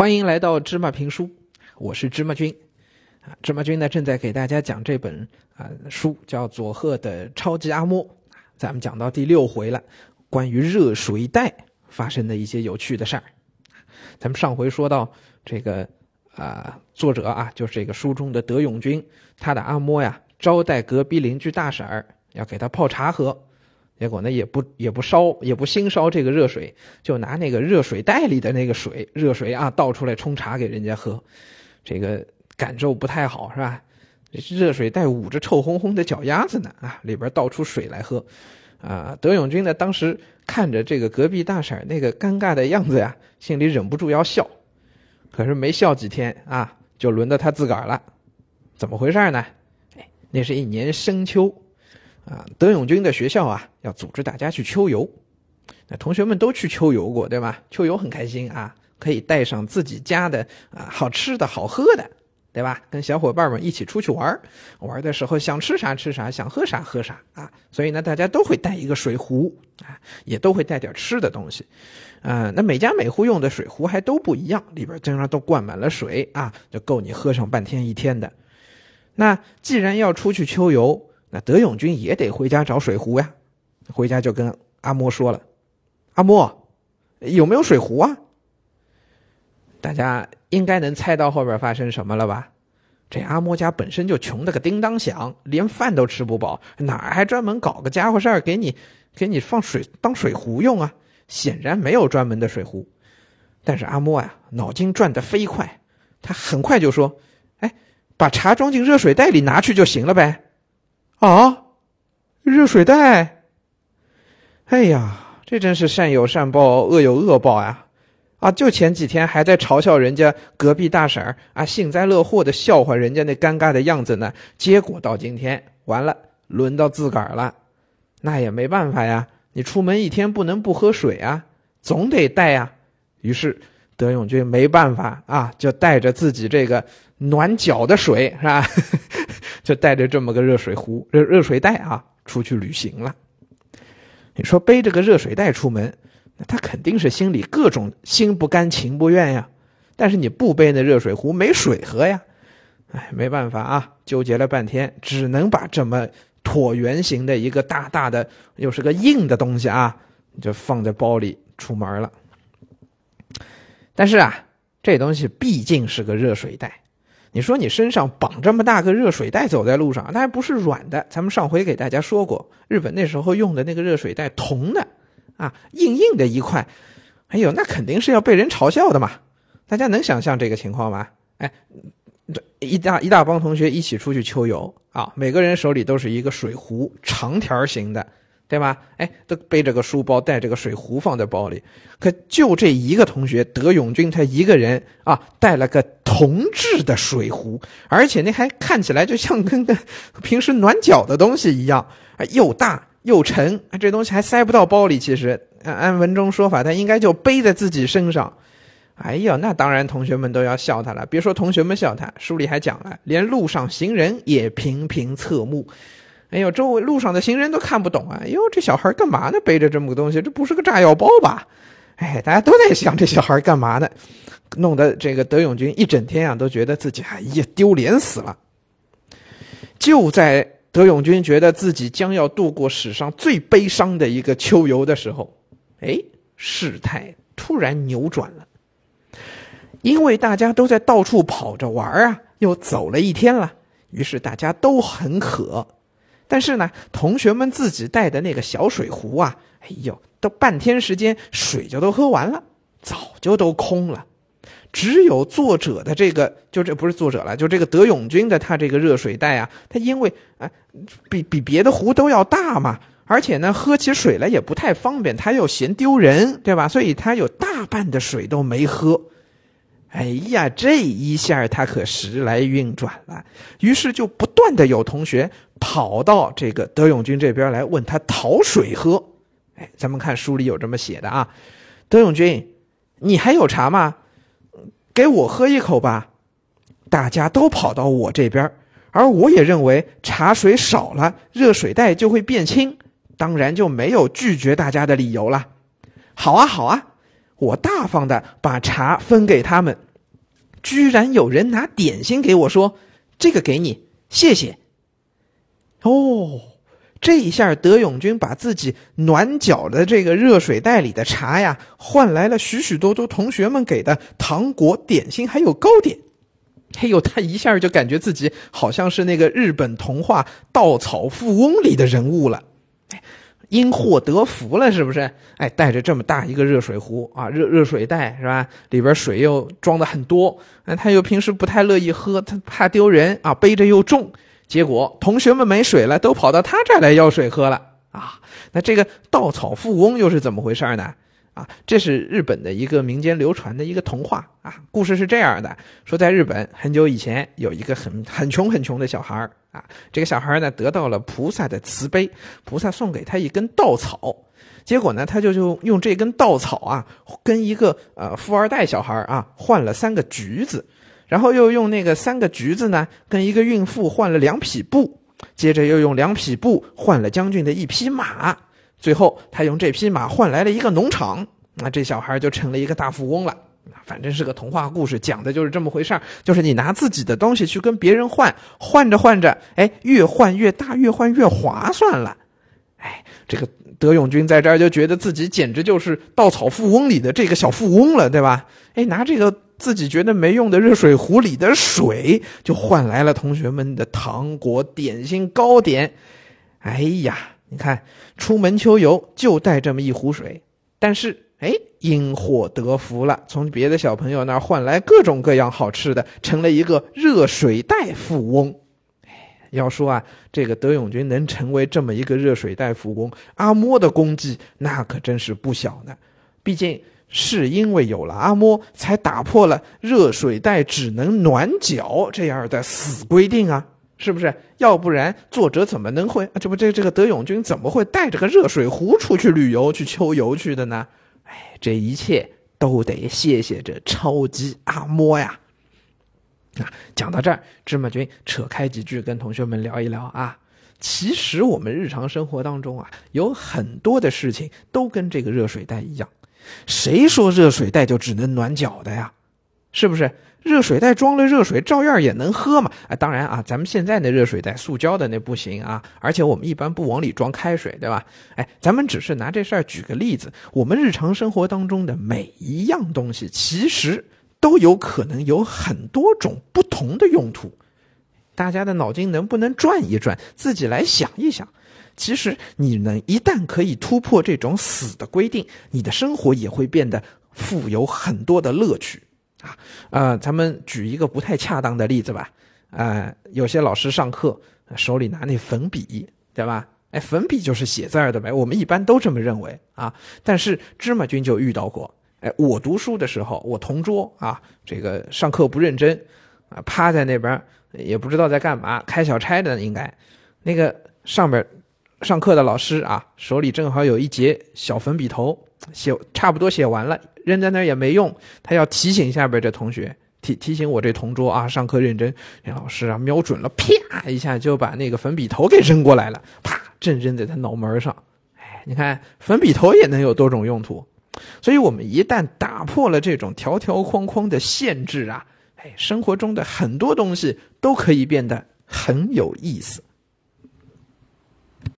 欢迎来到芝麻评书，我是芝麻君。啊，芝麻君呢正在给大家讲这本啊书，叫佐贺的超级阿嬷。咱们讲到第六回了，关于热水袋发生的一些有趣的事儿。咱们上回说到这个啊，作者啊，就是这个书中的德永君，他的阿嬷呀，招待隔壁邻居大婶儿，要给他泡茶喝。结果呢，也不也不烧，也不新烧这个热水，就拿那个热水袋里的那个水，热水啊倒出来冲茶给人家喝，这个感受不太好，是吧？热水袋捂着臭烘烘的脚丫子呢，啊，里边倒出水来喝，啊，德永君呢，当时看着这个隔壁大婶那个尴尬的样子呀，心里忍不住要笑，可是没笑几天啊，就轮到他自个儿了，怎么回事呢？哎，那是一年深秋。啊，德永军的学校啊，要组织大家去秋游。那同学们都去秋游过，对吧？秋游很开心啊，可以带上自己家的啊好吃的好喝的，对吧？跟小伙伴们一起出去玩玩的时候想吃啥吃啥，想喝啥喝啥啊。所以呢，大家都会带一个水壶啊，也都会带点吃的东西。啊，那每家每户用的水壶还都不一样，里边经常都灌满了水啊，就够你喝上半天一天的。那既然要出去秋游，那德永君也得回家找水壶呀，回家就跟阿嬷说了：“阿嬷，有没有水壶啊？”大家应该能猜到后边发生什么了吧？这阿嬷家本身就穷的个叮当响，连饭都吃不饱，哪还专门搞个家伙事儿给你，给你放水当水壶用啊？显然没有专门的水壶。但是阿嬷呀，脑筋转得飞快，他很快就说：“哎，把茶装进热水袋里拿去就行了呗。”啊，热水袋！哎呀，这真是善有善报，恶有恶报呀！啊，就前几天还在嘲笑人家隔壁大婶儿啊，幸灾乐祸的笑话人家那尴尬的样子呢，结果到今天完了，轮到自个儿了，那也没办法呀，你出门一天不能不喝水啊，总得带呀。于是德永君没办法啊，就带着自己这个暖脚的水，是吧？就带着这么个热水壶、热热水袋啊，出去旅行了。你说背着个热水袋出门，那他肯定是心里各种心不甘情不愿呀。但是你不背那热水壶，没水喝呀。哎，没办法啊，纠结了半天，只能把这么椭圆形的一个大大的，又是个硬的东西啊，就放在包里出门了。但是啊，这东西毕竟是个热水袋。你说你身上绑这么大个热水袋走在路上，那还不是软的？咱们上回给大家说过，日本那时候用的那个热水袋，铜的，啊，硬硬的一块，哎呦，那肯定是要被人嘲笑的嘛！大家能想象这个情况吗？哎，一大一大帮同学一起出去秋游啊，每个人手里都是一个水壶，长条形的。对吧？哎，都背着个书包，带着个水壶放在包里。可就这一个同学，德永君他一个人啊，带了个铜制的水壶，而且那还看起来就像跟个 平时暖脚的东西一样，又大又沉。这东西还塞不到包里。其实按按文中说法，他应该就背在自己身上。哎呀，那当然，同学们都要笑他了。别说同学们笑他，书里还讲了，连路上行人也频频侧目。哎呦，周围路上的行人都看不懂啊！哎呦，这小孩干嘛呢？背着这么个东西，这不是个炸药包吧？哎，大家都在想这小孩干嘛呢？弄得这个德永军一整天啊，都觉得自己哎呀丢脸死了。就在德永军觉得自己将要度过史上最悲伤的一个秋游的时候，哎，事态突然扭转了，因为大家都在到处跑着玩啊，又走了一天了，于是大家都很渴。但是呢，同学们自己带的那个小水壶啊，哎呦，都半天时间水就都喝完了，早就都空了。只有作者的这个，就这不是作者了，就这个德永君的他这个热水袋啊，他因为啊，比比别的壶都要大嘛，而且呢，喝起水来也不太方便，他又嫌丢人，对吧？所以他有大半的水都没喝。哎呀，这一下他可时来运转了，于是就不断的有同学跑到这个德永君这边来问他讨水喝。哎，咱们看书里有这么写的啊，德永君，你还有茶吗？给我喝一口吧。大家都跑到我这边，而我也认为茶水少了，热水袋就会变轻，当然就没有拒绝大家的理由了。好啊，好啊。我大方的把茶分给他们，居然有人拿点心给我说：“这个给你，谢谢。”哦，这一下德永军把自己暖脚的这个热水袋里的茶呀，换来了许许多多同学们给的糖果、点心，还有糕点。哎呦，他一下就感觉自己好像是那个日本童话《稻草富翁》里的人物了。因祸得福了，是不是？哎，带着这么大一个热水壶啊，热热水袋是吧？里边水又装的很多，那他又平时不太乐意喝，他怕丢人啊，背着又重。结果同学们没水了，都跑到他这儿来要水喝了啊。那这个稻草富翁又是怎么回事呢？啊，这是日本的一个民间流传的一个童话啊。故事是这样的：说在日本很久以前，有一个很很穷很穷的小孩啊。这个小孩呢，得到了菩萨的慈悲，菩萨送给他一根稻草。结果呢，他就就用这根稻草啊，跟一个呃富二代小孩啊换了三个橘子，然后又用那个三个橘子呢，跟一个孕妇换了两匹布，接着又用两匹布换了将军的一匹马。最后，他用这匹马换来了一个农场，那这小孩就成了一个大富翁了。反正是个童话故事，讲的就是这么回事就是你拿自己的东西去跟别人换，换着换着，哎，越换越大，越换越划算了。哎，这个德永军在这儿就觉得自己简直就是稻草富翁里的这个小富翁了，对吧？哎，拿这个自己觉得没用的热水壶里的水，就换来了同学们的糖果、点心、糕点。哎呀！你看，出门秋游就带这么一壶水，但是哎，因祸得福了，从别的小朋友那儿换来各种各样好吃的，成了一个热水袋富翁。要说啊，这个德永军能成为这么一个热水袋富翁，阿嬷的功绩那可真是不小呢。毕竟是因为有了阿嬷，才打破了热水袋只能暖脚这样的死规定啊。是不是？要不然作者怎么能会？这不，这这个德永军怎么会带着个热水壶出去旅游、去秋游去的呢？哎，这一切都得谢谢这超级阿嬷呀！啊，讲到这儿，芝麻君扯开几句跟同学们聊一聊啊。其实我们日常生活当中啊，有很多的事情都跟这个热水袋一样。谁说热水袋就只能暖脚的呀？是不是？热水袋装了热水，照样也能喝嘛？啊，当然啊，咱们现在的热水袋，塑胶的那不行啊。而且我们一般不往里装开水，对吧？哎，咱们只是拿这事儿举个例子。我们日常生活当中的每一样东西，其实都有可能有很多种不同的用途。大家的脑筋能不能转一转，自己来想一想？其实你能一旦可以突破这种死的规定，你的生活也会变得富有很多的乐趣。啊，呃，咱们举一个不太恰当的例子吧。啊，有些老师上课手里拿那粉笔，对吧？哎，粉笔就是写字儿的呗。我们一般都这么认为啊。但是芝麻君就遇到过。哎，我读书的时候，我同桌啊，这个上课不认真，啊，趴在那边也不知道在干嘛，开小差的应该。那个上边上课的老师啊，手里正好有一节小粉笔头，写差不多写完了。扔在那儿也没用，他要提醒下边这同学，提提醒我这同桌啊，上课认真。那老师啊，瞄准了，啪一下就把那个粉笔头给扔过来了，啪，正扔在他脑门上。哎，你看粉笔头也能有多种用途，所以我们一旦打破了这种条条框框的限制啊，哎，生活中的很多东西都可以变得很有意思。